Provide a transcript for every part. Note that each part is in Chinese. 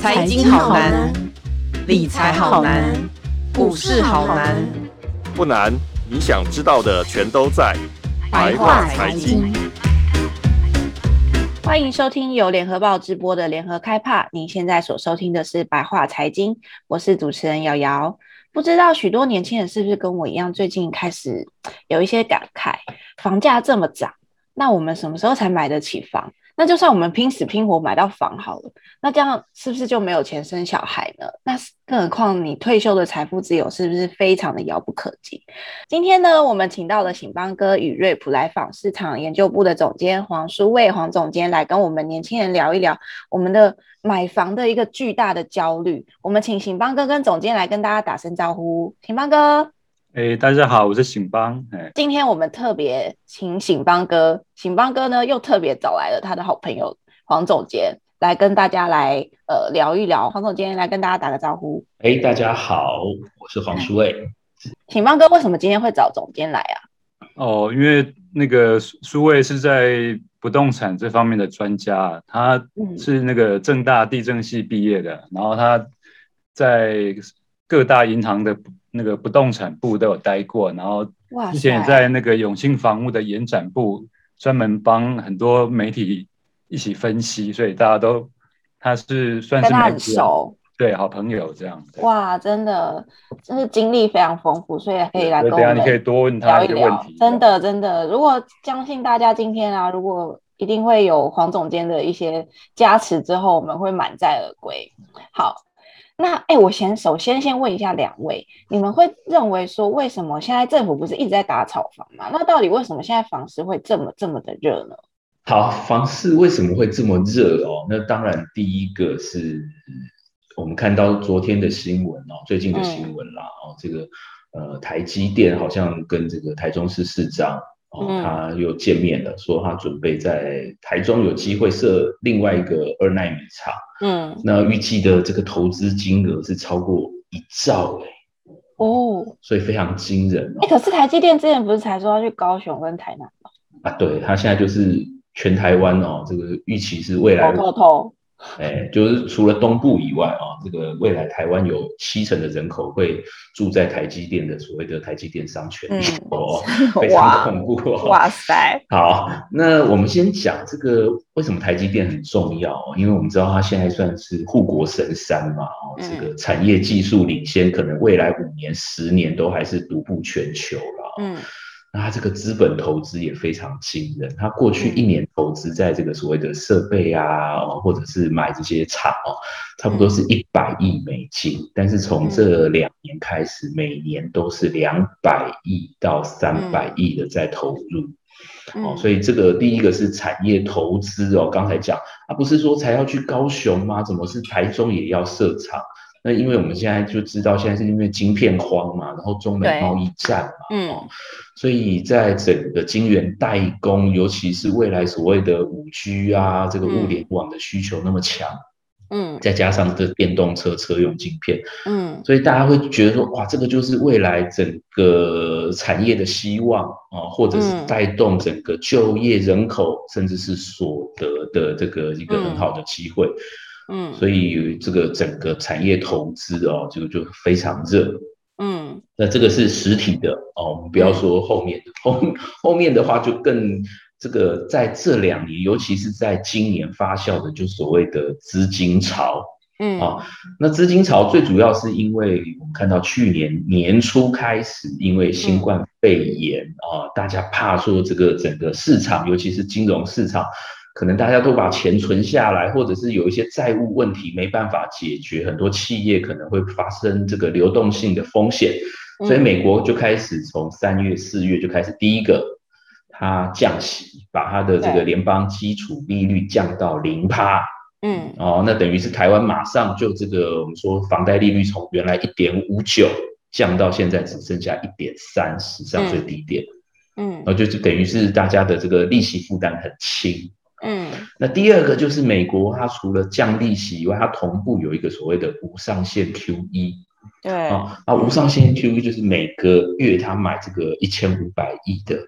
财经好难，理财好难，股市好难。不难，你想知道的全都在白话财经。欢迎收听由联合报直播的联合开帕。您现在所收听的是白话财经，我是主持人瑶瑶。不知道许多年轻人是不是跟我一样，最近开始有一些感慨，房价这么涨，那我们什么时候才买得起房？那就算我们拼死拼活买到房好了，那这样是不是就没有钱生小孩呢？那更何况你退休的财富自由是不是非常的遥不可及？今天呢，我们请到了醒邦哥与瑞普来访市场研究部的总监黄书卫黄总监来跟我们年轻人聊一聊我们的买房的一个巨大的焦虑。我们请醒邦哥跟总监来跟大家打声招呼，醒邦哥。哎、欸，大家好，我是醒邦。哎，今天我们特别请醒邦哥，醒邦哥呢又特别找来了他的好朋友黄总监来跟大家来呃聊一聊。黄总监来跟大家打个招呼。哎、欸，大家好，我是黄书卫。醒邦哥为什么今天会找总监来啊？哦，因为那个书卫是在不动产这方面的专家，他是那个正大地震系毕业的，然后他在各大银行的。那个不动产部都有待过，然后之前也在那个永庆房屋的延展部，专门帮很多媒体一起分析，所以大家都他是算是很熟，对，好朋友这样。哇，真的，真是经历非常丰富，所以可以来跟我们聊一聊。你可以多问他一些问题。真的，真的，如果相信大家今天啊，如果一定会有黄总监的一些加持之后，我们会满载而归。好。那哎、欸，我先首先先问一下两位，你们会认为说，为什么现在政府不是一直在打炒房吗？那到底为什么现在房市会这么这么的热呢？好，房市为什么会这么热哦？那当然，第一个是我们看到昨天的新闻哦，最近的新闻啦、嗯、哦，这个呃，台积电好像跟这个台中市市长。哦，他又见面了，嗯，说他准备在台中有机会设另外一个二奈米厂。嗯，那预计的这个投资金额是超过一兆哎，欸。哦，所以非常惊人，哦。哎，欸，可是台积电之前不是才说要去高雄跟台南吗？啊，对，他现在就是全台湾哦，这个预期是未来。偷偷偷哎，就是除了东部以外啊，这个未来台湾有七成的人口会住在台积电的所谓的台积电商圈哦，非常恐怖。哇塞！好，那我们先讲这个为什么台积电很重要？因为我们知道它现在算是护国神山嘛，哦，这个产业技术领先，可能未来五年、十年都还是独步全球了。嗯。那他这个资本投资也非常惊人，他过去一年投资在这个所谓的设备啊，或者是买这些厂哦，差不多是一百亿美金。但是从这两年开始，每年都是两百亿到三百亿的在投入，哦，所以这个第一个是产业投资哦。刚才讲啊，不是说才要去高雄吗？怎么是台中也要设厂？那因为我们现在就知道，现在是因为晶片荒嘛，然后中美贸易战嘛，嗯，所以在整个晶圆代工，尤其是未来所谓的五 G 啊，这个物联网的需求那么强，嗯，再加上这电动车车用晶片，嗯，所以大家会觉得说，哇，这个就是未来整个产业的希望啊，或者是带动整个就业人口，甚至是所得的这个一个很好的机会。嗯，所以这个整个产业投资哦，就就非常热。嗯，那这个是实体的哦，我们不要说后面的，后后面的话就更这个在这两年，尤其是在今年发酵的，就所谓的资金潮。嗯啊，那资金潮最主要是因为我们看到去年年初开始，因为新冠肺炎啊，大家怕说这个整个市场，尤其是金融市场。可能大家都把钱存下来，或者是有一些债务问题没办法解决，很多企业可能会发生这个流动性的风险，所以美国就开始从三月、四月就开始第一个，它降息，把它的这个联邦基础利率降到零趴，嗯，哦，那等于是台湾马上就这个我们说房贷利率从原来一点五九降到现在只剩下一点三，史上最低点，嗯，然后就是等于是大家的这个利息负担很轻。嗯，那第二个就是美国，它除了降利息以外，它同步有一个所谓的无上限 QE。对啊，那无上限 QE 就是每个月它买这个一千五百亿的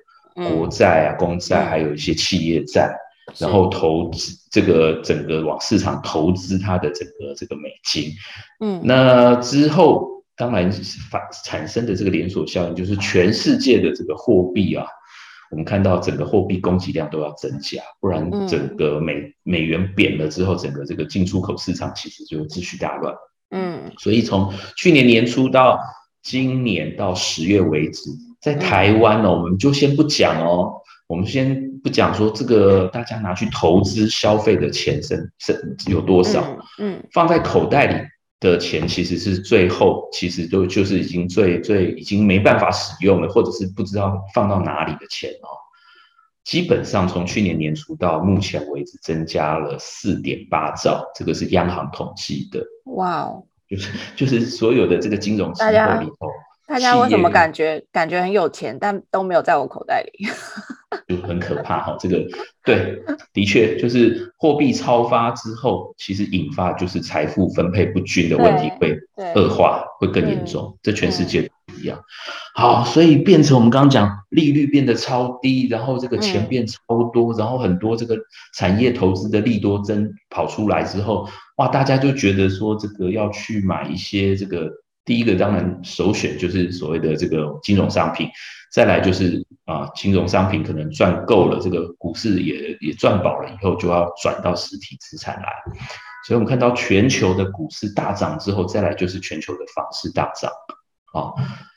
国债啊、公债，还有一些企业债，然后投资这个整个往市场投资它的整个这个美金。嗯，那之后当然发产生的这个连锁效应，就是全世界的这个货币啊。我们看到整个货币供给量都要增加，不然整个美、嗯、美元贬了之后，整个这个进出口市场其实就秩序大乱。嗯，所以从去年年初到今年到十月为止，在台湾呢、哦，我们就先不讲哦，我们先不讲说这个大家拿去投资消费的钱是是有多少，嗯，嗯放在口袋里。的钱其实是最后，其实都就是已经最最已经没办法使用了，或者是不知道放到哪里的钱哦。基本上从去年年初到目前为止，增加了四点八兆，这个是央行统计的。哇哦，就是就是所有的这个金融机构里头。大家为什么感觉感觉很有钱，但都没有在我口袋里？就很可怕哈，这个对，的确就是货币超发之后，其实引发就是财富分配不均的问题会恶化，会更严重。这全世界都一样。好，所以变成我们刚刚讲利率变得超低，然后这个钱变超多，然后很多这个产业投资的利多增跑出来之后，哇，大家就觉得说这个要去买一些这个。第一个当然首选就是所谓的这个金融商品，再来就是啊，金融商品可能赚够了，这个股市也也赚饱了以后，就要转到实体资产来。所以我们看到全球的股市大涨之后，再来就是全球的房市大涨。啊，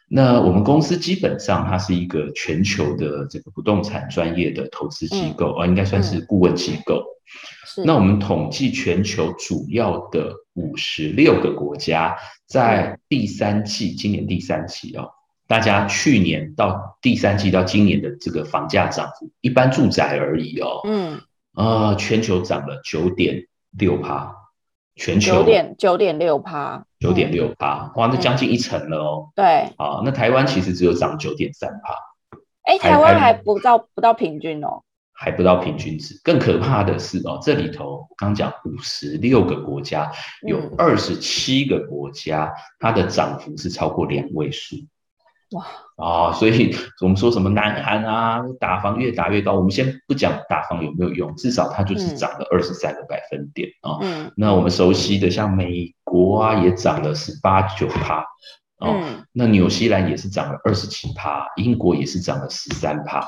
那我们公司基本上它是一个全球的这个不动产专业的投资机构，啊，应该算是顾问机构。那我们统计全球主要的五十六个国家，在第三季，今年第三季哦，大家去年到第三季到今年的这个房价涨幅，一般住宅而已哦，嗯，呃，全球涨了九点六趴，全球九点九点六趴，九点六趴，哇，那将近一成了哦，对，啊，那台湾其实只有涨九点三趴，哎，台湾还不到不到平均哦。还不到平均值，更可怕的是哦，这里头刚讲五十六个国家，有二十七个国家，它的涨幅是超过两位数。哇啊，所以我们说什么南韩啊，打房越打越高，我们先不讲打房有没有用，至少它就是涨了二十三个百分点啊。嗯，那我们熟悉的像美国啊，也涨了十八九趴。哦，那纽西兰也是涨了二十七趴，英国也是涨了十三趴。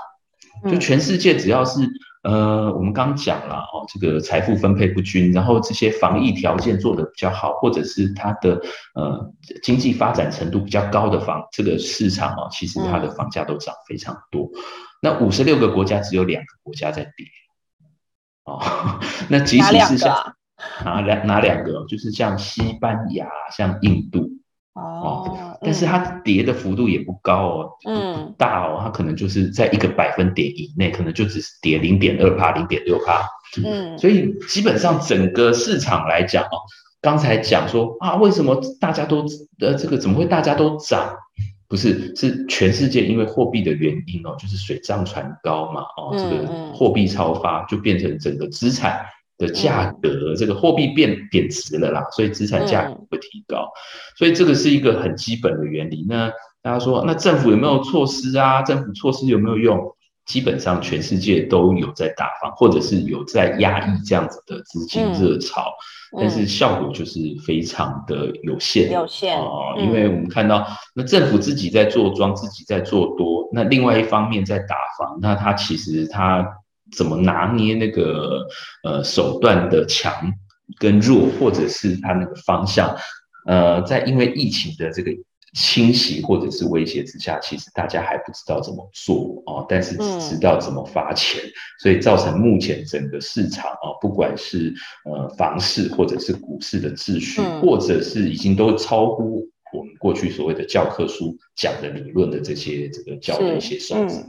就全世界只要是呃，我们刚讲了哦，这个财富分配不均，然后这些防疫条件做得比较好，或者是它的呃经济发展程度比较高的房这个市场哦，其实它的房价都涨非常多。那五十六个国家只有两个国家在跌哦，那即使是像哪两哪两个，就是像西班牙、像印度。哦，但是它跌的幅度也不高哦，嗯，不大哦，它可能就是在一个百分点以内，可能就只是跌零点二帕、零点六帕，嗯，所以基本上整个市场来讲哦，刚才讲说啊，为什么大家都呃这个怎么会大家都涨？不是，是全世界因为货币的原因哦，就是水涨船高嘛，哦，这个货币超发就变成整个资产。的价格，这个货币变贬值了啦，所以资产价格会提高，所以这个是一个很基本的原理。那大家说，那政府有没有措施啊？政府措施有没有用？基本上全世界都有在打房，或者是有在压抑这样子的资金热潮，但是效果就是非常的有限，有限啊，因为我们看到，那政府自己在做庄，自己在做多，那另外一方面在打房，那它其实它。怎么拿捏那个呃手段的强跟弱，或者是他那个方向，呃，在因为疫情的这个侵袭或者是威胁之下，其实大家还不知道怎么做哦，但是只知道怎么发钱，嗯、所以造成目前整个市场啊，不管是呃房市或者是股市的秩序，嗯、或者是已经都超乎我们过去所谓的教科书讲的理论的这些这个教的一些数字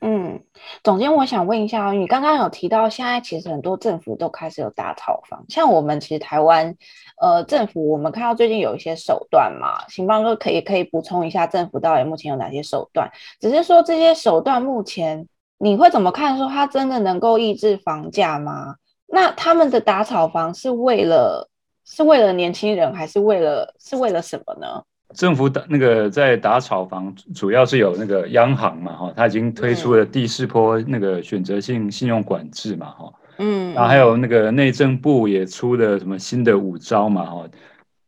嗯，总监，我想问一下，你刚刚有提到，现在其实很多政府都开始有打炒房，像我们其实台湾，呃，政府我们看到最近有一些手段嘛，行邦哥可以可以补充一下，政府到底目前有哪些手段？只是说这些手段目前你会怎么看？说它真的能够抑制房价吗？那他们的打炒房是为了是为了年轻人，还是为了是为了什么呢？政府打那个在打炒房，主要是有那个央行嘛，哈，它已经推出了第四波那个选择性信用管制嘛，哈，嗯，然后还有那个内政部也出了什么新的五招嘛，哈，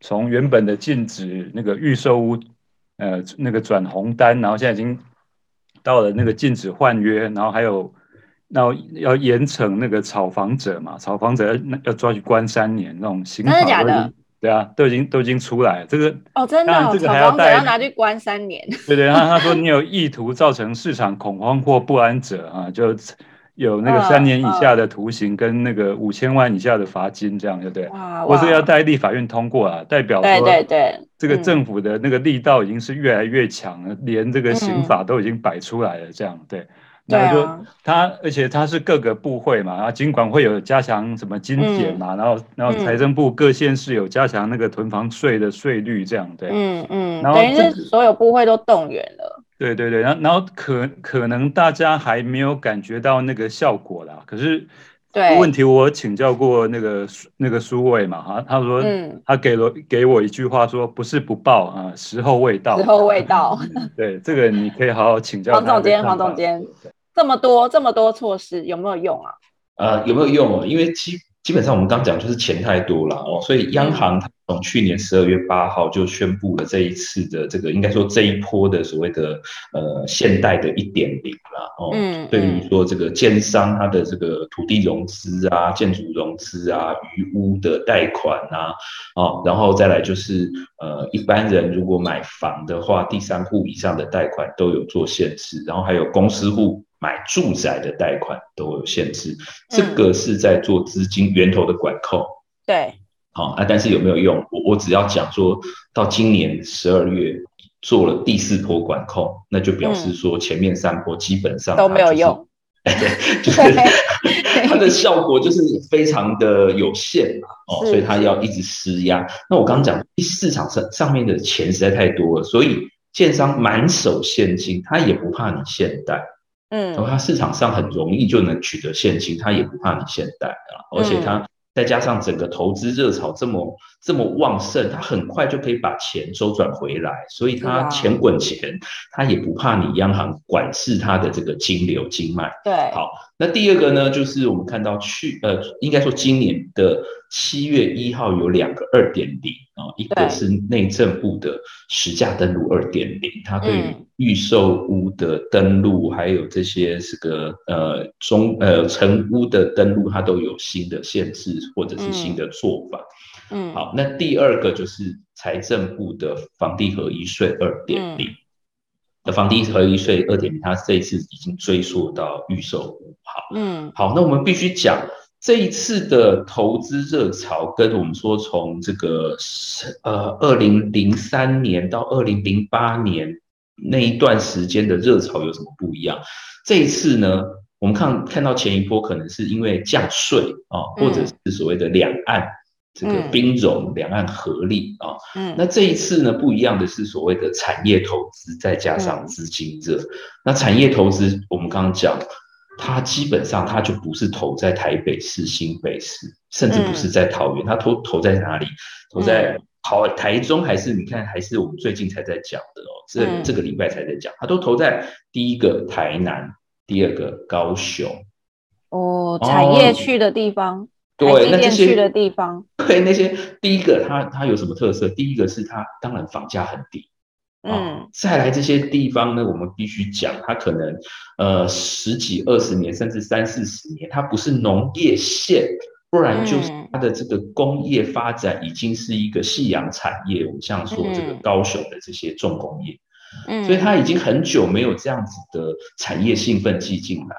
从原本的禁止那个预售屋，呃，那个转红单，然后现在已经到了那个禁止换约，然后还有，那要严惩那个炒房者嘛，炒房者要要抓去关三年那种刑法。真的假的？对啊，都已经都已经出来了。这个哦，真的，这个还要带要拿去关三年。对对，他他说你有意图造成市场恐慌或不安者啊，就有那个三年以下的徒刑跟那个五千万以下的罚金，这样对不对？哇，我是要带立法院通过啊，代表说对对对，这个政府的那个力道已经是越来越强了，连这个刑法都已经摆出来了，这样对。然后就他，而且他是各个部会嘛，然后尽管会有加强什么精简嘛，然后然后财政部各县市有加强那个囤房税的税率这样对，嗯嗯，然后等于是所有部会都动员了，对对对，然后然后可可能大家还没有感觉到那个效果啦，可是对。问题我请教过那个那个苏卫嘛，哈，他说他给了给我一句话说不是不报啊，时候未到，时候未到，对这个你可以好好请教黄总监，黄总监。这么多这么多措施有没有用啊？呃，有没有用啊？因为基基本上我们刚讲就是钱太多了哦，所以央行从去年十二月八号就宣布了这一次的这个应该说这一波的所谓的呃现贷的一点零了哦。嗯。对于说这个建商它的这个土地融资啊、建筑融资啊、余屋的贷款啊，哦，然后再来就是呃一般人如果买房的话，第三户以上的贷款都有做限制，然后还有公司户。买住宅的贷款都有限制，这个是在做资金源头的管控。嗯、对，好啊，但是有没有用？我我只要讲说到今年十二月做了第四波管控，那就表示说前面三波基本上、就是、都没有用。对，就是它的效果就是非常的有限嘛，哦，所以它要一直施压。那我刚刚讲市场上上面的钱实在太多了，所以建商满手现金，他也不怕你限贷。嗯，然后它市场上很容易就能取得现金，它也不怕你现贷啊，而且它再加上整个投资热潮这么这么旺盛，他很快就可以把钱周转回来，所以他钱滚钱，他也不怕你央行管制他的这个金流经脉。对，好，那第二个呢，就是我们看到去呃，应该说今年的七月一号有两个二点零啊，一个是内政部的实价登录二点零，它对于预售屋的登录，还有这些这个呃中呃成屋的登录，它都有新的限制或者是新的做法。嗯，好，那第二个就是财政部的房地合一税二点零的房地合一税二点零，它这一次已经追溯到预售屋。好，嗯，好，那我们必须讲这一次的投资热潮，跟我们说从这个呃二零零三年到二零零八年。那一段时间的热潮有什么不一样？这一次呢，我们看看到前一波可能是因为降税啊，或者是所谓的两岸这个兵戎、两岸合力啊。嗯，那这一次呢，不一样的是所谓的产业投资，再加上资金热。那产业投资，我们刚刚讲，它基本上它就不是投在台北市、新北市，甚至不是在桃园，它投投在哪里？投在。好，台中还是你看，还是我们最近才在讲的哦，这、嗯、这个礼拜才在讲，它都投在第一个台南，第二个高雄，哦，产业去的地方，哦、对，那这些的地方，对那些第一个它它有什么特色？第一个是它当然房价很低，嗯、哦，再来这些地方呢，我们必须讲，它可能呃十几二十年，甚至三四十年，它不是农业县。不然就是它的这个工业发展已经是一个夕阳产业，我们像说这个高雄的这些重工业，嗯，所以它已经很久没有这样子的产业兴奋剂进来，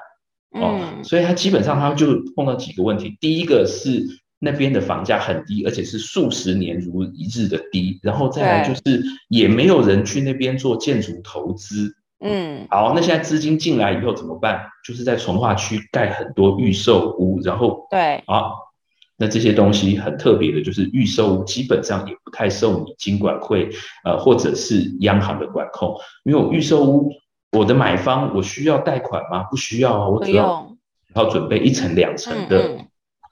哦，所以他基本上他就碰到几个问题，第一个是那边的房价很低，而且是数十年如一日的低，然后再来就是也没有人去那边做建筑投资，嗯，好，那现在资金进来以后怎么办？就是在从化区盖很多预售屋，然后对，啊。那这些东西很特别的，就是预售屋基本上也不太受你金管会呃或者是央行的管控，因为我预售屋，我的买方我需要贷款吗？不需要啊，我只要要准备一层两层的，嗯。嗯，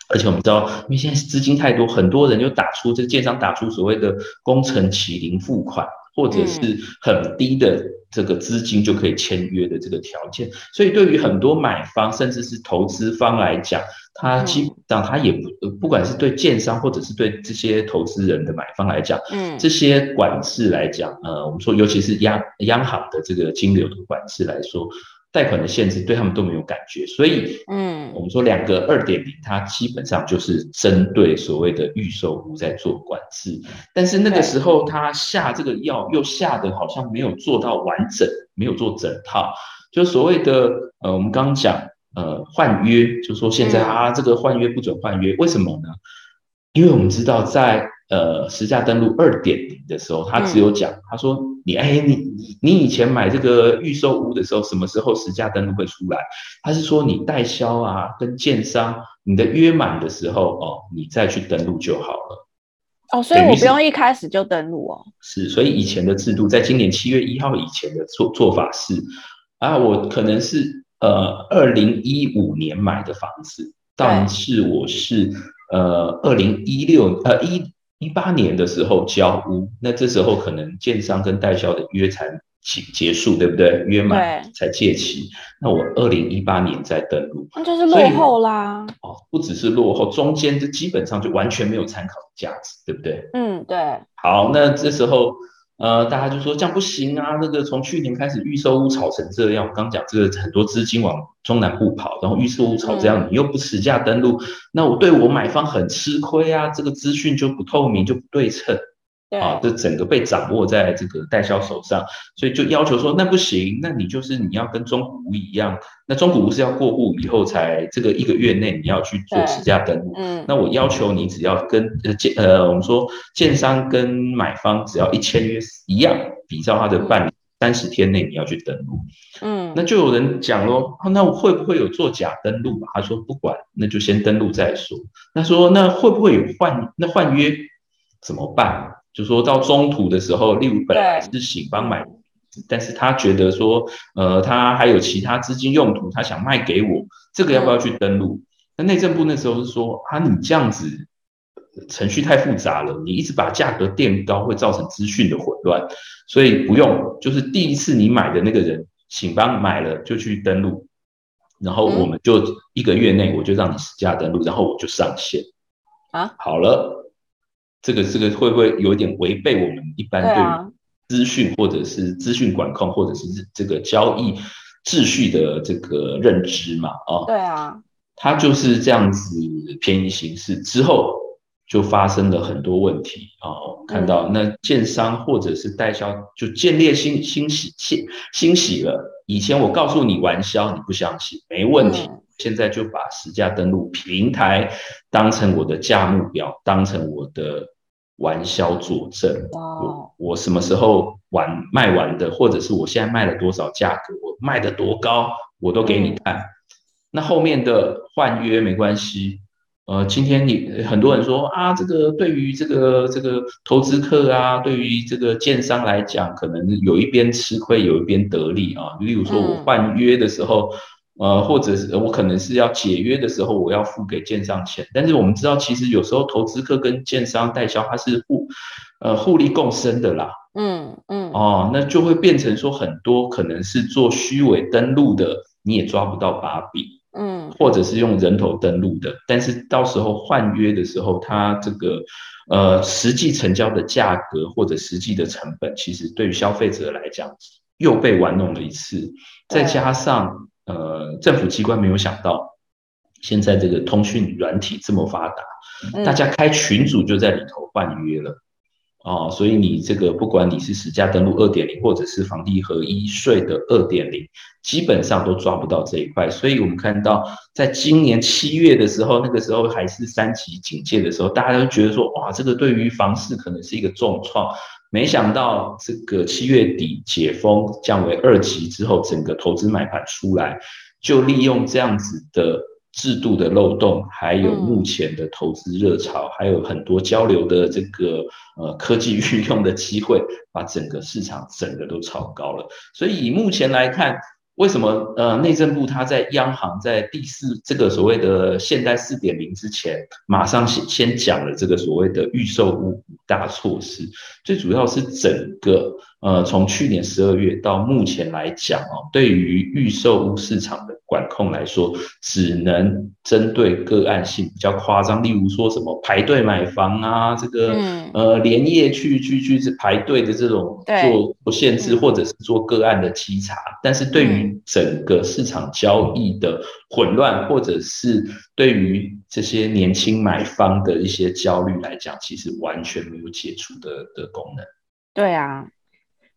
而且我们知道，因为现在资金太多，很多人就打出这个建商打出所谓的工程起零付款，或者是很低的这个资金就可以签约的这个条件。所以对于很多买方甚至是投资方来讲，他基本上他也不不管是对建商或者是对这些投资人的买方来讲，嗯，这些管制来讲，呃，我们说尤其是央央行的这个金流的管制来说。贷款的限制对他们都没有感觉，所以，嗯，我们说两个二点零，它基本上就是针对所谓的预售屋在做管制，但是那个时候他下这个药又下的好像没有做到完整，没有做整套，就所谓的呃，我们刚刚讲呃换约，就说现在啊这个换约不准换约，为什么呢？因为我们知道在。呃，实价登录二点零的时候，他只有讲，嗯、他说你哎，你你你以前买这个预售屋的时候，什么时候实价登录会出来？他是说你代销啊，跟建商，你的约满的时候哦，你再去登录就好了。哦，所以我不用一开始就登录哦。是，所以以前的制度，在今年七月一号以前的做做法是，啊，我可能是呃二零一五年买的房子，但是我是呃二零一六呃一。一八年的时候交屋，那这时候可能建商跟代销的约才结结束，对不对？约满才借期。那我二零一八年再登录，那就是落后啦。哦，不只是落后，中间这基本上就完全没有参考的价值，对不对？嗯，对。好，那这时候。呃，大家就说这样不行啊！那个从去年开始预售屋炒成这样，我刚讲这个很多资金往中南部跑，然后预售屋炒这样，嗯、你又不持价登录，那我对我买方很吃亏啊！这个资讯就不透明，就不对称。对啊，这整个被掌握在这个代销手上，所以就要求说，那不行，那你就是你要跟中古屋一样，那中古屋是要过户以后才这个一个月内你要去做实价登录，嗯，那我要求你只要跟呃建呃我们说建商跟买方只要一签约一样，比照他的办理三十天内你要去登录，嗯，那就有人讲咯，那我会不会有作假登录？他说不管，那就先登录再说。那说那会不会有换那换约怎么办？就说到中途的时候，例如本来是醒帮买，但是他觉得说，呃，他还有其他资金用途，他想卖给我，这个要不要去登录？那内政部那时候是说，啊，你这样子程序太复杂了，你一直把价格垫高，会造成资讯的混乱，所以不用，就是第一次你买的那个人，醒帮买了就去登录，然后我们就一个月内我就让你实价登录，然后我就上线，啊，好了。这个这个会不会有点违背我们一般对资讯或者是资讯管控或者是这个交易秩序的这个认知嘛？啊，对啊，他就是这样子便宜行事之后，就发生了很多问题啊。我们看到那建商或者是代销就见猎心欣喜欣欣喜了。以前我告诉你玩销，你不相信，没问题。现在就把实价登录平台当成我的价目表，当成我的。完销佐证，我我什么时候完卖完的，或者是我现在卖了多少价格，我卖的多高，我都给你看。那后面的换约没关系，呃，今天你很多人说啊，这个对于这个这个投资客啊，对于这个建商来讲，可能有一边吃亏，有一边得利啊。例如说我换约的时候。呃，或者是我可能是要解约的时候，我要付给建商钱，但是我们知道，其实有时候投资客跟建商代销，它是互呃互利共生的啦。嗯嗯。哦，那就会变成说，很多可能是做虚伪登录的，你也抓不到把柄。嗯。或者是用人头登录的，但是到时候换约的时候，它这个呃实际成交的价格或者实际的成本，其实对于消费者来讲又被玩弄了一次，再加上。呃，政府机关没有想到，现在这个通讯软体这么发达，大家开群组就在里头换约了，哦，所以你这个不管你是实价登录二点零，或者是房地合一税的二点零，基本上都抓不到这一块。所以我们看到，在今年七月的时候，那个时候还是三级警戒的时候，大家都觉得说，哇，这个对于房市可能是一个重创。没想到这个七月底解封降为二级之后，整个投资买盘出来，就利用这样子的制度的漏洞，还有目前的投资热潮，还有很多交流的这个呃科技运用的机会，把整个市场整个都炒高了。所以以目前来看，为什么呃内政部他在央行在第四这个所谓的现代四点零之前，马上先先讲了这个所谓的预售屋五大措施，最主要是整个。呃，从去年十二月到目前来讲哦，对于预售屋市场的管控来说，只能针对个案性比较夸张，例如说什么排队买房啊，这个、嗯、呃连夜去去去排队的这种做不限制，或者是做个案的稽查。嗯、但是对于整个市场交易的混乱，或者是对于这些年轻买方的一些焦虑来讲，其实完全没有解除的的功能。对啊。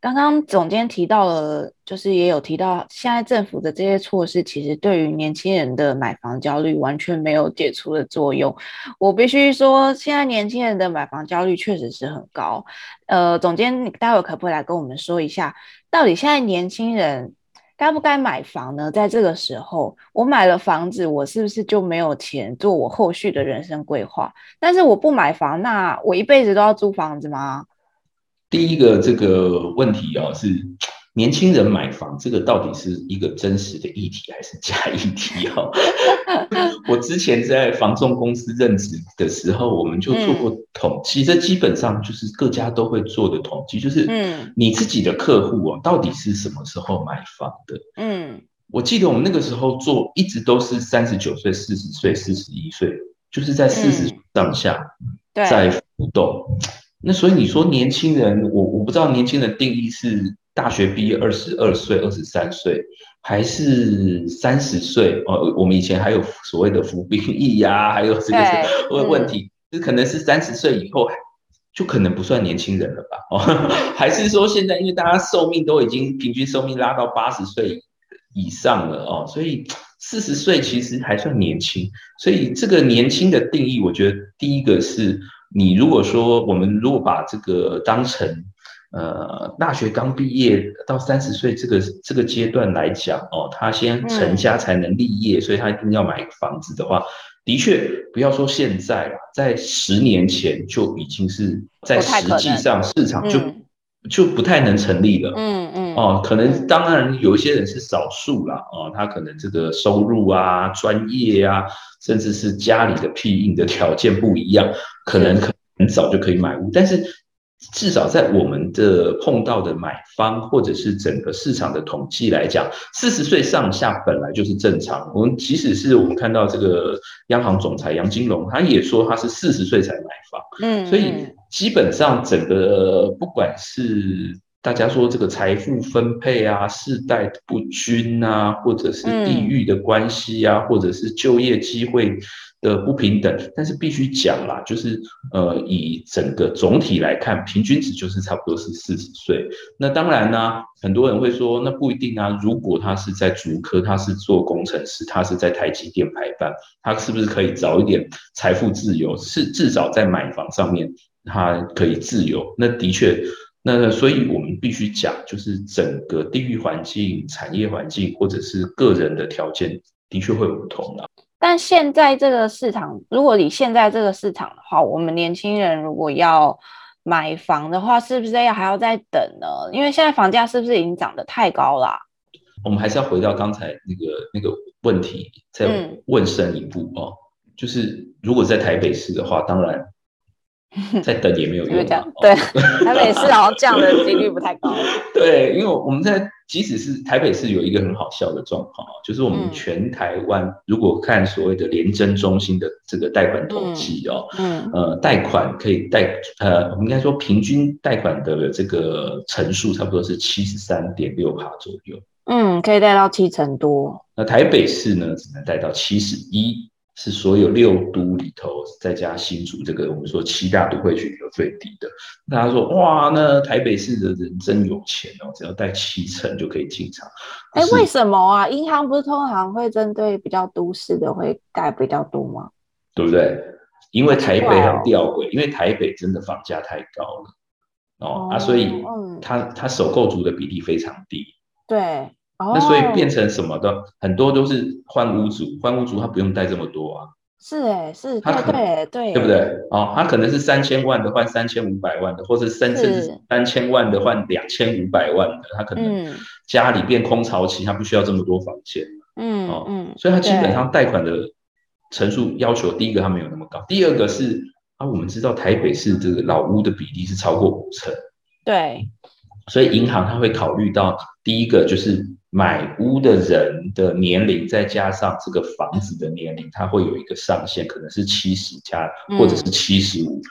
刚刚总监提到了，就是也有提到，现在政府的这些措施，其实对于年轻人的买房焦虑完全没有解除的作用。我必须说，现在年轻人的买房焦虑确实是很高。呃，总监，你待会可不可以来跟我们说一下，到底现在年轻人该不该买房呢？在这个时候，我买了房子，我是不是就没有钱做我后续的人生规划？但是我不买房，那我一辈子都要租房子吗？第一个这个问题哦，是年轻人买房，这个到底是一个真实的议题还是假议题哦？我之前在房仲公司任职的时候，我们就做过统计，这基本上就是各家都会做的统计，就是嗯，你自己的客户哦，到底是什么时候买房的？嗯，我记得我们那个时候做，一直都是三十九岁、四十岁、四十一岁，就是在四十上下在浮动。那所以你说年轻人，我我不知道年轻人定义是大学毕业二十二岁、二十三岁，还是三十岁？哦，我们以前还有所谓的服兵役呀，还有这个问问题，就可能是三十岁以后就可能不算年轻人了吧？哦，还是说现在因为大家寿命都已经平均寿命拉到八十岁以上了哦，所以四十岁其实还算年轻。所以这个年轻的定义，我觉得第一个是。你如果说我们如果把这个当成呃大学刚毕业到三十岁这个这个阶段来讲哦，他先成家才能立业，嗯、所以他一定要买一个房子的话，的确不要说现在了，在十年前就已经是在实际上市场就就不太能成立了。嗯嗯哦，可能当然有一些人是少数啦哦，他可能这个收入啊、专业啊。甚至是家里的庇应的条件不一样，可能很早就可以买屋，但是至少在我们的碰到的买方或者是整个市场的统计来讲，四十岁上下本来就是正常。我们即使是我们看到这个央行总裁杨金龙，他也说他是四十岁才买房，嗯，所以基本上整个不管是。大家说这个财富分配啊，世代不均啊，或者是地域的关系啊，嗯、或者是就业机会的不平等，但是必须讲啦，就是呃，以整个总体来看，平均值就是差不多是四十岁。那当然呢、啊，很多人会说，那不一定啊。如果他是在竹科，他是做工程师，他是在台积电排班，他是不是可以早一点财富自由？是至少在买房上面，他可以自由。那的确。那所以，我们必须讲，就是整个地域环境、产业环境，或者是个人的条件，的确会有不同的。但现在这个市场，如果你现在这个市场的话，我们年轻人如果要买房的话，是不是要还要再等呢？因为现在房价是不是已经涨得太高了啊？我们还是要回到刚才那个那个问题，再问深一步哦。嗯，就是如果在台北市的话，当然。再等也没有用。对，台北市好像这样的几率不太高。对，因为我们在即使是台北市有一个很好笑的状况，就是我们全台湾如果看所谓的廉政中心的这个贷款统计哦，嗯，呃，贷款可以贷，呃，我们应该说平均贷款的这个成数差不多是七十三点六趴左右。嗯，可以贷到七成多。那台北市呢，只能贷到七十一。是所有六都里头，再加新竹这个我们说七大都会区里头最低的。大家说哇，那台北市的人真有钱哦，只要贷七成就可以进场。哎，为什么啊？银行不是通常会针对比较都市的会贷比较多吗？对不对？因为台北很吊诡，因为台北真的房价太高了哦，哦啊，所以它它首购族的比例非常低。对。那所以变成什么的，很多都是换屋主，换屋主他不用贷这么多啊，是哎，是，他可对对对不对？哦，他可能是三千万的换三千五百万的，或者甚至三千万的换两千五百万的，他可能家里变空巢期，他不需要这么多房间。嗯哦嗯，所以他基本上贷款的成数要求，第一个他没有那么高，第二个是啊，我们知道台北市这个老屋的比例是超过五成，对，所以银行他会考虑到第一个就是。买屋的人的年龄，再加上这个房子的年龄，它会有一个上限，可能是七十加，或者是七十五。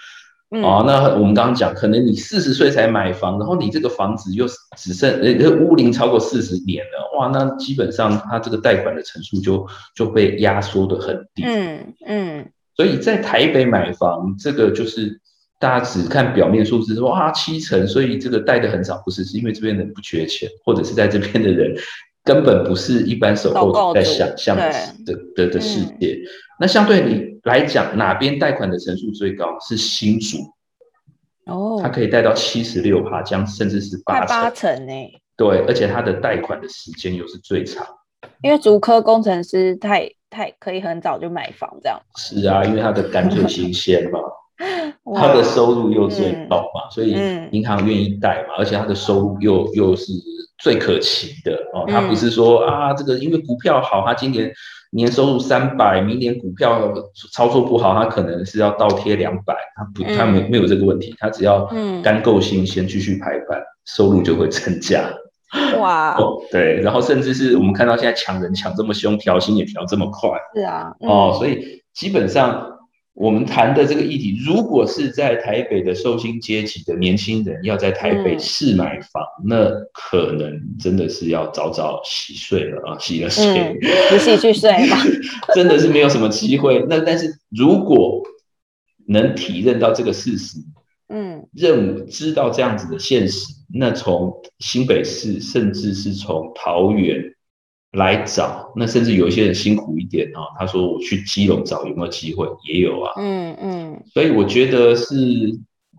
哦，那我们刚刚讲，可能你四十岁才买房，然后你这个房子又只剩呃屋龄超过四十年了，哇，那基本上它这个贷款的成数就就被压缩得很低。嗯嗯。所以在台北买房，这个就是。大家只看表面数字说啊七成，所以这个贷的很少，不是，是因为这边人不缺钱，或者是在这边的人根本不是一般首购在想象的的的的世界。嗯、那相对你来讲，哪边贷款的成数最高？是新竹哦，它可以贷到七十六趴，将甚至是八成，八成呢？对，而且它的贷款的时间又是最长，因为竹科工程师太太可以很早就买房这样。是啊，因为它的干脆新鲜嘛。他的收入又最高嘛，嗯、所以银行愿意贷嘛，嗯、而且他的收入又又是最可期的哦。他不是说、嗯、啊，这个因为股票好，他今年年收入三百，明年股票操作不好，他可能是要倒贴两百。他不，他没没有这个问题，他只要干够新鲜，继续排班，收入就会增加。哇，哦，对，然后甚至是我们看到现在抢人抢这么凶，调薪也调这么快。是啊，嗯、哦，所以基本上。我们谈的这个议题，如果是在台北的受薪阶级的年轻人要在台北市买房，嗯、那可能真的是要早早洗睡了啊，洗了睡，不洗去睡嘛，真的是没有什么机会。那但是如果能体认到这个事实，嗯，认知道这样子的现实，那从新北市，甚至是从桃园。来找，那甚至有一些人辛苦一点啊，他说我去基隆找有没有机会，也有啊，嗯嗯，嗯，所以我觉得是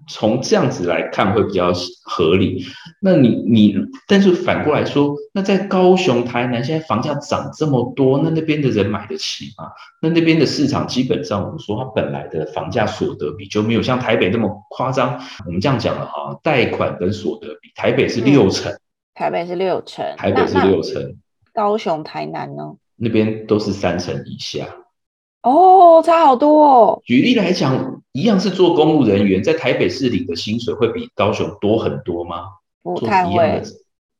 从这样子来看会比较合理。那你你，但是反过来说，那在高雄、台南现在房价涨这么多，那那边的人买得起吗？那那边的市场基本上我们说它本来的房价所得比就没有像台北那么夸张。我们这样讲了哈，贷款跟所得比，台北是六成，嗯，台北是六成，台北是六成。高雄、台南呢？那边都是三成以下哦，差好多哦。举例来讲，一样是做公务人员，在台北市领的薪水会比高雄多很多吗？不太会。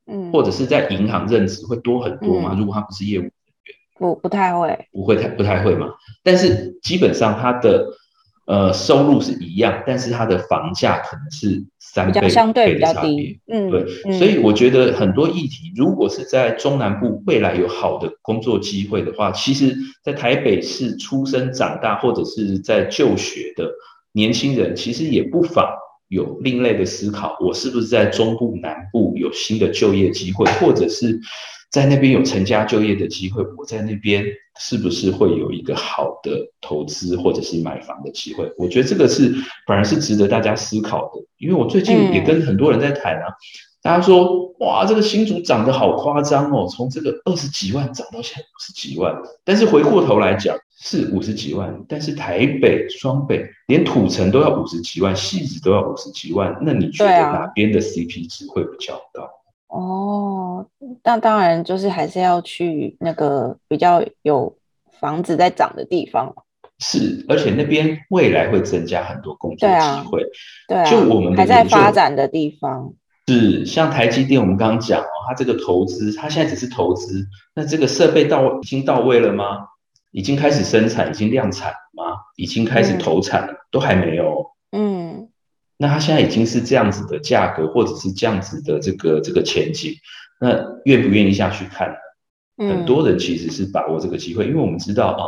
嗯，或者是在银行任职会多很多吗？嗯、如果他不是业务人员，不不太会，不会太不太会嘛。但是基本上他的。呃，收入是一样，但是他的房价可能是三倍，相对比较差低。嗯，对，嗯、所以我觉得很多议题，如果是在中南部未来有好的工作机会的话，其实，在台北市出生长大或者是在就学的年轻人，其实也不妨有另类的思考：我是不是在中部、南部有新的就业机会，或者是？在那边有成家就业的机会，我在那边是不是会有一个好的投资或者是买房的机会？我觉得这个是反而是值得大家思考的。因为我最近也跟很多人在谈啊，大家说哇，这个新竹涨得好夸张哦，从这个二十几万涨到现在五十几万。但是回过头来讲，是五十几万，但是台北、双北连土城都要五十几万，戏子都要五十几万，那你觉得哪边的 CP 值会比较高？哦，那当然就是还是要去那个比较有房子在涨的地方。是，而且那边未来会增加很多工作机会。对啊，就我们还在发展的地方。是，像台积电，我们刚刚讲哦，它这个投资，它现在只是投资，那这个设备到已经到位了吗？已经开始生产，已经量产了吗？已经开始投产了，嗯、都还没有。嗯。那它现在已经是这样子的价格，或者是这样子的这个这个前景，那愿不愿意下去看？很多人其实是把握这个机会，因为我们知道啊，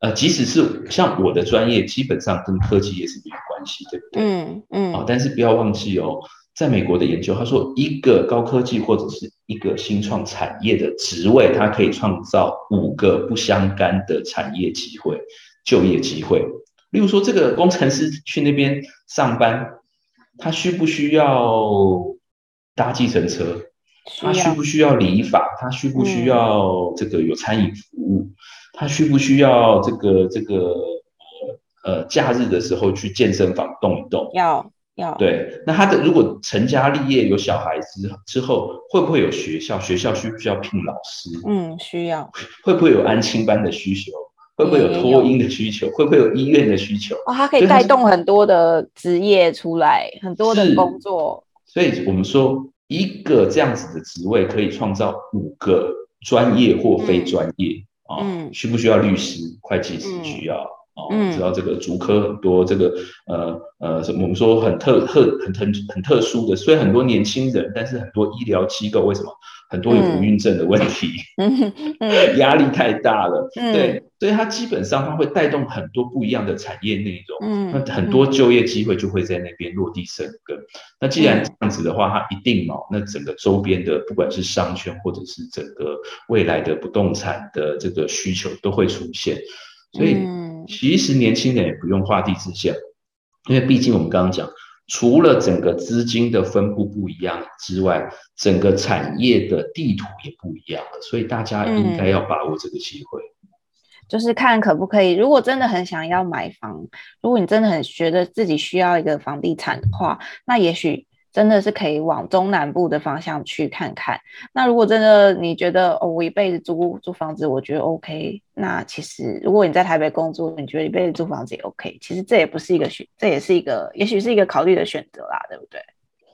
呃，即使是像我的专业，基本上跟科技也是没有关系，对不对？嗯嗯。啊，但是不要忘记哦，在美国的研究，他说一个高科技或者是一个新创产业的职位，它可以创造五个不相干的产业机会、就业机会。例如说，这个工程师去那边上班。他需不需要搭计程车？他需不需要理发？他需不需要这个有餐饮服务？他需不需要这个这个呃假日的时候去健身房动一动？要要。对，那他的如果成家立业有小孩子之后，会不会有学校？学校需不需要聘老师？嗯，需要。会不会有安亲班的需求？会不会有托婴的需求？会不会有医院的需求？哦，它可以带动很多的职业出来，很多的工作。所以我们说，一个这样子的职位可以创造五个专业或非专业啊、嗯哦。需不需要律师、会计师？需要。嗯、哦，知道这个主科很多这个呃呃？我们说很特特很特很特殊的，虽然很多年轻人，但是很多医疗机构为什么？很多有不孕症的问题，嗯，压力太大了，嗯，对，所以它基本上它会带动很多不一样的产业内容，嗯，那很多就业机会就会在那边落地生根。嗯、那既然这样子的话，它一定嘛，那整个周边的不管是商圈或者是整个未来的不动产的这个需求都会出现。所以其实年轻人也不用画地自限，因为毕竟我们刚刚讲。除了整个资金的分布不一样之外，整个产业的地图也不一样了，所以大家应该要把握这个机会。就是看可不可以，如果真的很想要买房，如果你真的很觉得自己需要一个房地产的话，那也许。真的是可以往中南部的方向去看看。那如果真的你觉得哦，我一辈子租租房子，我觉得 OK。那其实如果你在台北工作，你觉得一辈子租房子也 OK。其实这也不是一个选，这也是一个，也许是一个考虑的选择啦，对不对？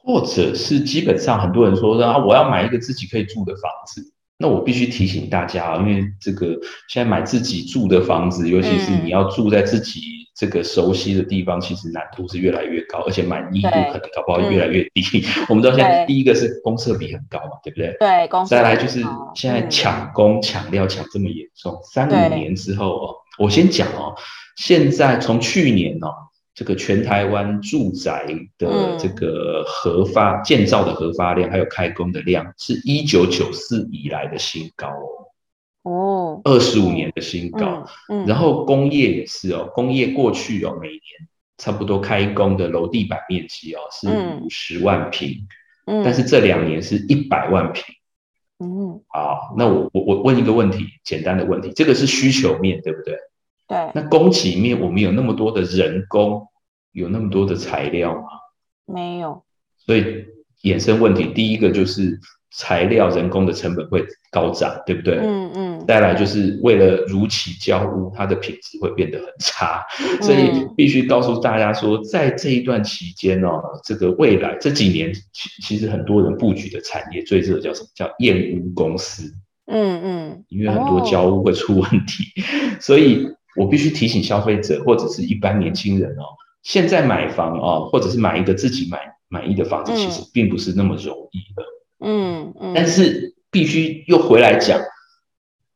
或者是基本上很多人说啊，我要买一个自己可以住的房子。那我必须提醒大家，因为这个现在买自己住的房子，尤其是你要住在自己。这个熟悉的地方其实难度是越来越高，而且满意度可能搞不好越来越低。嗯、我们知道现在第一个是公设比很高嘛，对，不对？对。再来就是现在抢工抢料抢这么严重，三五年之后哦，我先讲哦，现在从去年哦，这个全台湾住宅的这个核发、嗯、建造的核发量还有开工的量是一九九四以来的新高哦。哦，二十五年的新高，嗯，嗯，然后工业也是哦，工业过去哦，每年差不多开工的楼地板面积哦是五十万平，嗯，但是这两年是一百万平，嗯，好，那我我我问一个问题，简单的问题，这个是需求面对不对？对，那供给面我们有那么多的人工，有那么多的材料吗？没有，所以衍生问题第一个就是。材料、人工的成本会高涨，对不对？嗯嗯。再来就是为了如期交屋，它的品质会变得很差，嗯、所以必须告诉大家说，在这一段期间哦，这个未来这几年，其其实很多人布局的产业最热叫什么？叫验屋公司。嗯嗯。因为很多交屋会出问题，哦、所以我必须提醒消费者或者是一般年轻人哦，现在买房哦，或者是买一个自己买满意的房子，其实并不是那么容易的。嗯嗯，但是必须又回来讲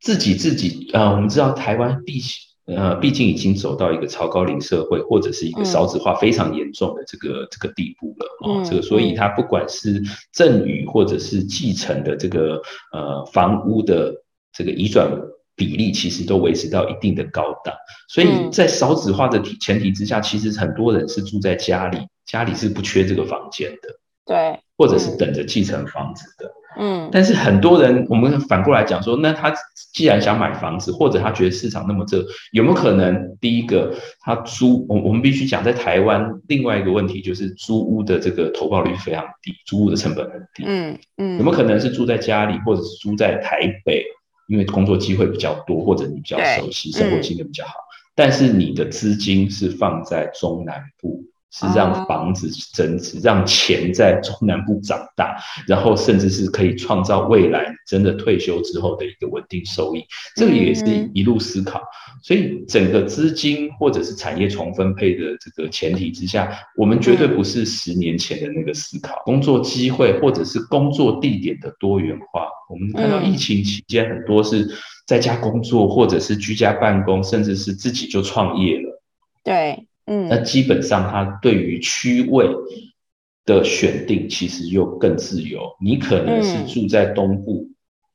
自己自己呃，我们知道台湾毕呃毕竟已经走到一个超高龄社会，或者是一个少子化非常严重的这个、嗯、这个地步了哦。这个所以它不管是赠与或者是继承的这个呃房屋的这个移转比例，其实都维持到一定的高档。所以在少子化的前提之下，其实很多人是住在家里，家里是不缺这个房间的。对。或者是等着继承房子的，嗯，但是很多人，我们反过来讲说，那他既然想买房子，或者他觉得市场那么热，有没有可能？第一个，他租，我我们必须讲，在台湾另外一个问题就是租屋的这个投报率非常低，租屋的成本很低，嗯嗯，有没有可能是住在家里，或者是住在台北，因为工作机会比较多，或者你比较熟悉，生活经验比较好，但是你的资金是放在中南部。是让房子增值，让钱在中南部长大，然后甚至是可以创造未来真的退休之后的一个稳定收益。这个也是一路思考。所以整个资金或者是产业重分配的这个前提之下，我们绝对不是十年前的那个思考。工作机会或者是工作地点的多元化，我们看到疫情期间很多是在家工作，或者是居家办公，甚至是自己就创业了。对。嗯，那基本上它对于区位的选定其实又更自由。你可能是住在东部，嗯、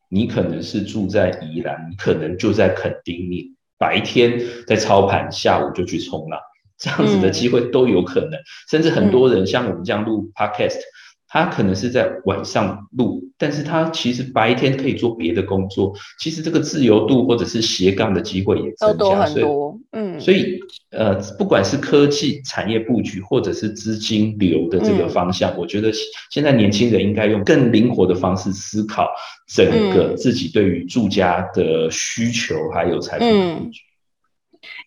你可能是住在宜兰，你可能就在垦丁，你白天在操盘，下午就去冲浪，这样子的机会都有可能。嗯、甚至很多人像我们这样录 podcast，他可能是在晚上录，但是他其实白天可以做别的工作。其实这个自由度或者是斜杠的机会也增加，多很多。嗯，所以呃，不管是科技产业布局，或者是资金流的这个方向，嗯，我觉得现在年轻人应该用更灵活的方式思考整个自己对于住家的需求，还有财富的布局。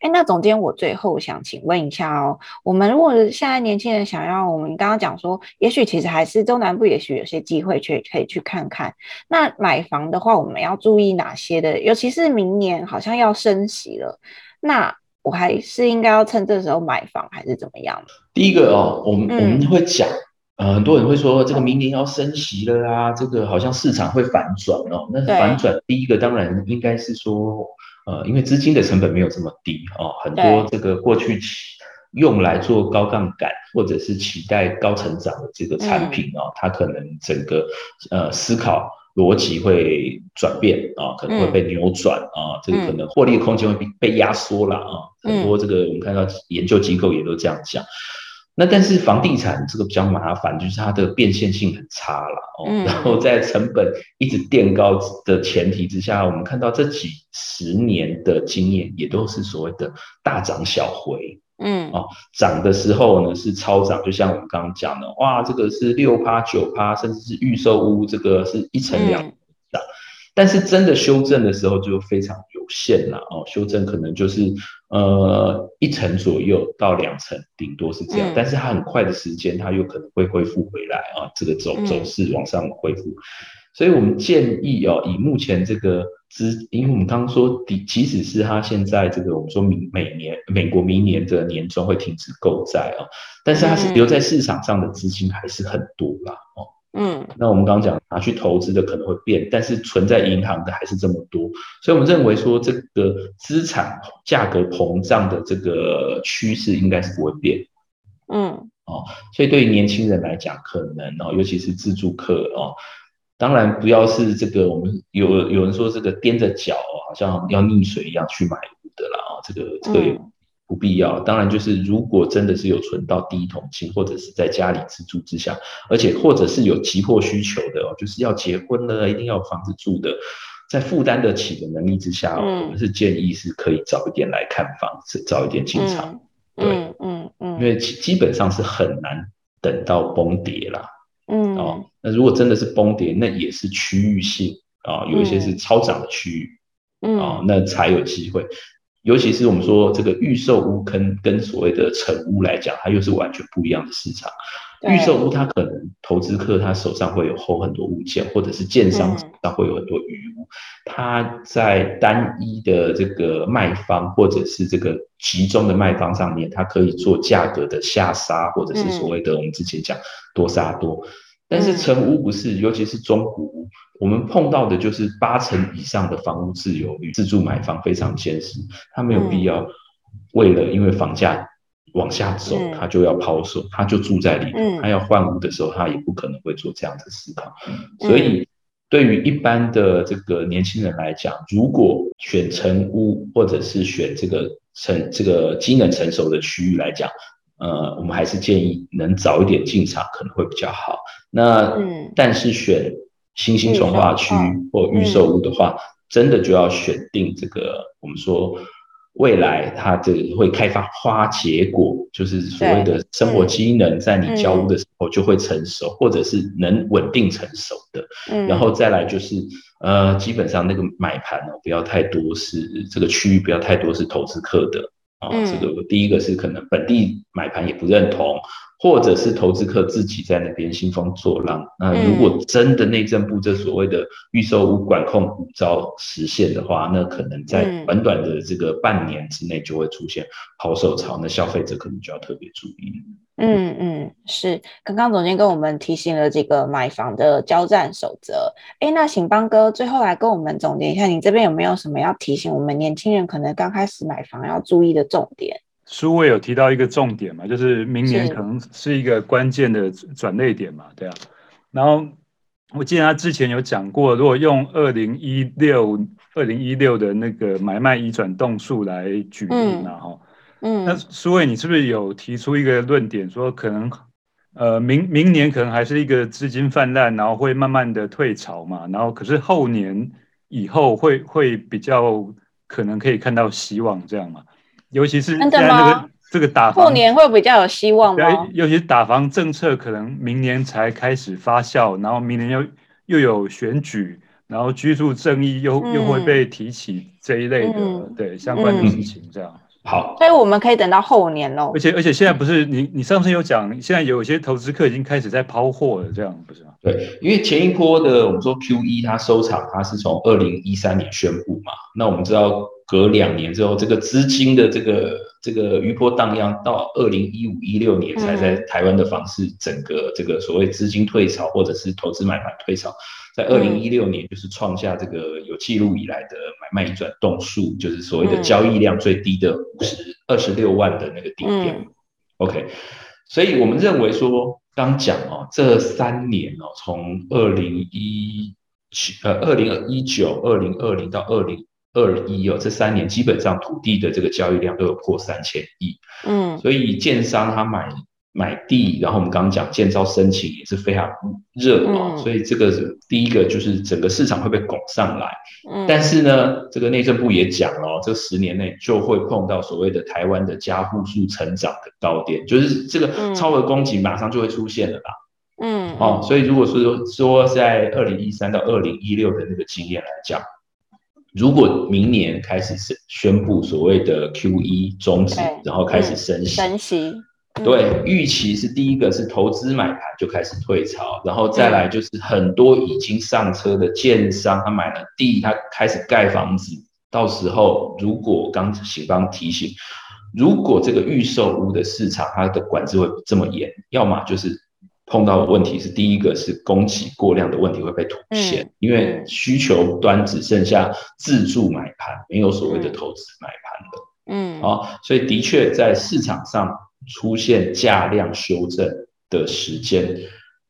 嗯哎，那总监，我最后想请问一下哦，我们如果现在年轻人想要，我们刚刚讲说，也许其实还是中南部，也许有些机会去可以去看看。那买房的话，我们要注意哪些的？尤其是明年好像要升息了，那我还是应该要趁这时候买房，还是怎么样？第一个哦，我们、嗯、我们会讲，呃，很多人会说这个明年要升息了啊，这个好像市场会反转哦。那反转，第一个当然应该是说。呃，因为资金的成本没有这么低哦，很多这个过去用来做高杠杆或者是期待高成长的这个产品哦，它可能整个呃思考逻辑会转变啊，可能会被扭转啊，这个可能获利空间会被被压缩了啊，很多这个我们看到研究机构也都这样讲。那但是房地产这个比较麻烦，就是它的变现性很差了哦。然后在成本一直垫高的前提之下，我们看到这几十年的经验也都是所谓的大涨小回。嗯，哦，涨的时候呢是超涨，就像我们刚刚讲的，哇，这个是六趴九趴，甚至是预售屋这个是一层两涨。但是真的修正的时候就非常有限了哦，修正可能就是呃一成左右到两成，顶多是这样。嗯、但是它很快的时间，它有可能会恢复回来啊，这个走走势往上恢复。嗯、所以我们建议哦，以目前这个资，因为我们刚刚说，即即使是它现在这个我们说明每年美国明年的年终会停止购债啊，但是它是留在市场上的资金还是很多啦哦。嗯，那我们刚刚讲拿去投资的可能会变，但是存在银行的还是这么多，所以我们认为说这个资产价格膨胀的这个趋势应该是不会变。嗯，哦，所以对于年轻人来讲，可能哦，尤其是自助客哦，当然不要是这个我们有有人说这个踮着脚好像要溺水一样去买的啦哦，这个这个也。不必要，当然就是如果真的是有存到第一桶金，或者是在家里自住之下，而且或者是有急迫需求的哦，就是要结婚了，一定要有房子住的，在负担得起的能力之下，嗯、我们是建议是可以早一点来看房子，早一点进场。嗯、对，嗯嗯，嗯，因为基本上是很难等到崩跌啦。嗯，哦，那如果真的是崩跌，那也是区域性啊、哦，有一些是超涨的区域，嗯，哦，那才有机会。尤其是我们说这个预售屋跟跟所谓的成屋来讲，它又是完全不一样的市场。预售屋它可能投资客他手上会有 hold 很多物件，或者是建商手上会有很多余屋。他在单一的这个卖方或者是这个集中的卖方上面，它可以做价格的下杀，或者是所谓的我们之前讲多杀多。但是成屋不是，尤其是中古屋，我们碰到的就是八成以上的房屋自由率，自住买房非常现实，他没有必要为了因为房价往下走，他就要抛售，他就住在里头，他要换屋的时候，他也不可能会做这样的思考。所以，对于一般的这个年轻人来讲，如果选成屋或者是选这个成这个机能成熟的区域来讲，呃，我们还是建议能早一点进场可能会比较好。那，但是选新兴从化区或预售屋的话，真的就要选定这个我们说未来它这个会开发花结果，就是所谓的生活机能，在你交屋的时候就会成熟，或者是能稳定成熟的。然后再来就是，呃，基本上那个买盘哦，不要太多是这个区域不要太多是投资客的。啊、哦，这个第一个是可能本地买盘也不认同，或者是投资客自己在那边兴风作浪。那如果真的内政部这所谓的预售屋管控五招实现的话，那可能在短短的这个半年之内就会出现抛售潮，那消费者可能就要特别注意。嗯嗯，是，刚刚总监跟我们提醒了这个买房的交战守则。哎，那请邦哥最后来跟我们总结一下，你这边有没有什么要提醒我们年轻人可能刚开始买房要注意的重点？书位有提到一个重点嘛，就是明年可能是一个关键的转捩点嘛，对啊。然后我记得他之前有讲过，如果用二零一六二零一六的那个买卖移转栋数来举例嘛，哈、嗯。嗯，那苏伟，你是不是有提出一个论点，说可能呃，明明年可能还是一个资金泛滥，然后会慢慢的退潮嘛，然后可是后年以后会会比较可能可以看到希望这样嘛，尤其是现在那个这个打房，后年会比较有希望吗？尤其是打房政策可能明年才开始发酵，然后明年又又有选举，然后居住正义又、嗯、又会被提起这一类的、嗯、对相关的事情这样。好，所以我们可以等到后年喽。而且而且现在不是你你上次有讲，现在有一些投资客已经开始在抛货了，这样不是吗？对，因为前一波的我们说 QE 它收场，它是从二零一三年宣布嘛。那我们知道隔两年之后，这个资金的这个这个余波荡漾，到二零一五一六年才在台湾的房市整个这个所谓资金退潮，或者是投资买盘退潮。在二零一六年，就是创下这个有记录以来的买卖移转动数，就是所谓的交易量最低的五十二十六万的那个顶点。嗯、OK，所以我们认为说，刚讲哦，这三年哦，从二零一七呃二零一九、二零二零到二零二一哦，这三年基本上土地的这个交易量都有破三千亿。嗯，所以建商他买。买地，然后我们刚刚讲建造申请也是非常热啊，嗯、所以这个第一个就是整个市场会被拱上来。嗯，但是呢，这个内政部也讲了，这十年内就会碰到所谓的台湾的加户数成长的高点，就是这个超额供给马上就会出现了啦。嗯，哦，所以如果说说在二零一三到二零一六的那个经验来讲，如果明年开始是宣布所谓的 QE 终止，然后开始升息，升息。对，预期是第一个是投资买盘就开始退潮，然后再来就是很多已经上车的建商，他买了地，他开始盖房子。到时候如果刚醒方提醒，如果这个预售屋的市场它的管制会这么严，要么就是碰到的问题是第一个是供给过量的问题会被凸显，因为需求端只剩下自住买盘，没有所谓的投资买盘了。嗯，啊，所以的确在市场上。出现价量修正的时间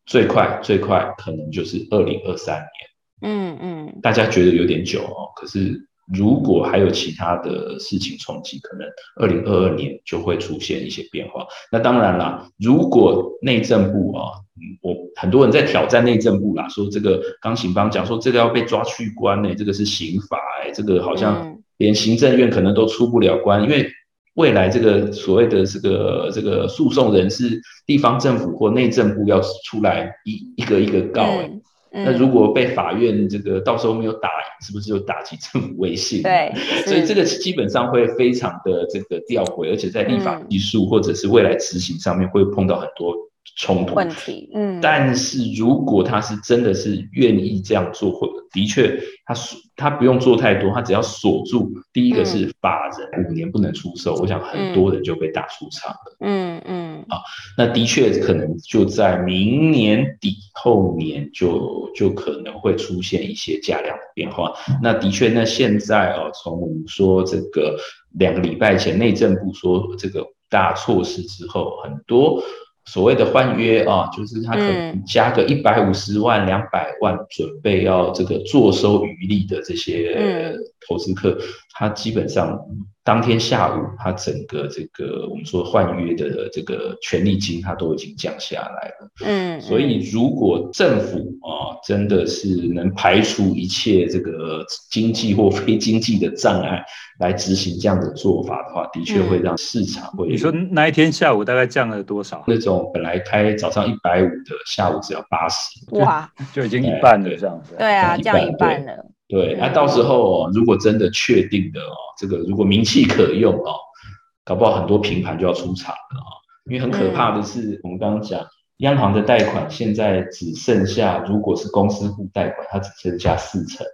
最快最快可能就是二零二三年，嗯嗯，大家觉得有点久哦，可是如果还有其他的事情冲击，可能二零二二年就会出现一些变化。那当然啦，如果内政部啊，我很多人在挑战内政部啦，说这个刚行方讲说这个要被抓去关呢、欸，这个是刑法哎、欸，这个好像连行政院可能都出不了关，因为。未来这个所谓的这个这个诉讼人是地方政府或内政部要出来一一个一个告哎，嗯嗯、那如果被法院这个到时候没有打赢，是不是就打击政府威信？对，所以这个基本上会非常的这个吊诡，而且在立法技术或者是未来执行上面会碰到很多冲突问题。嗯，但是如果他是真的是愿意这样做，或的确他他不用做太多，他只要锁住第一个是法人五年不能出售，嗯、我想很多人就被打出场了。嗯嗯，啊，那的确可能就在明年底后年就就可能会出现一些价量的变化。那的确，那现在哦，从我们说这个两个礼拜前内政部说这个大措施之后，很多。所谓的换约啊，就是他可能加个一百五十万、两百万，准备要这个坐收渔利的这些投资客，他基本上当天下午，他整个这个我们说换约的这个权利金，他都已经降下来了。嗯，所以如果政府啊真的是能排除一切这个经济或非经济的障碍。来执行这样的做法的话，的确会让市场会。你说那一天下午大概降了多少？那种本来开早上一百五的，下午只要八十，哇，就已经一半了这样子。对啊，降一半了。对，那到时候哦，如果真的确定的哦，这个如果名气可用哦，搞不好很多平盘就要出场了啊。因为很可怕的是，我们刚刚讲央行的贷款现在只剩下，如果是公司户贷款，它只剩下四成。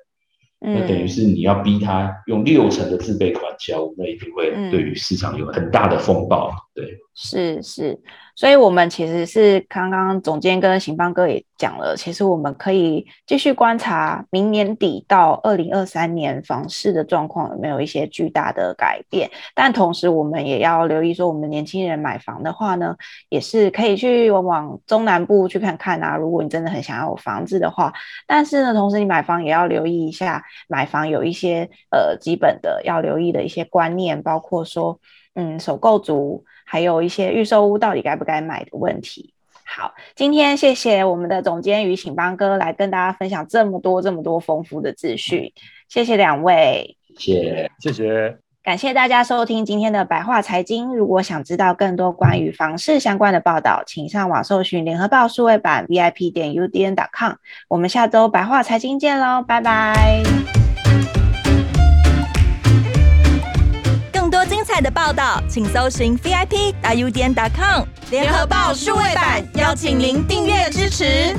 那等于是你要逼他用六成的自备款交，那一定会对于市场有很大的风暴。对，是是。所以，我们其实是刚刚总监跟行邦哥也讲了，其实我们可以继续观察明年底到二零二三年房市的状况有没有一些巨大的改变。但同时，我们也要留意说，我们年轻人买房的话呢，也是可以去往中南部去看看啊。如果你真的很想要有房子的话，但是呢，同时你买房也要留意一下，买房有一些呃基本的要留意的一些观念，包括说，嗯，首购族。还有一些预售屋到底该不该买的问题。好，今天谢谢我们的总监于醒邦哥来跟大家分享这么多这么多丰富的资讯，谢谢两位，谢谢谢。感谢大家收听今天的白话财经。如果想知道更多关于房市相关的报道，请上网搜寻联合报数位版 VIP 点 UDN.com。我们下周白话财经见喽，拜拜。的报道，请搜寻 VIP U N dot com 联合报数位版，邀请您订阅支持。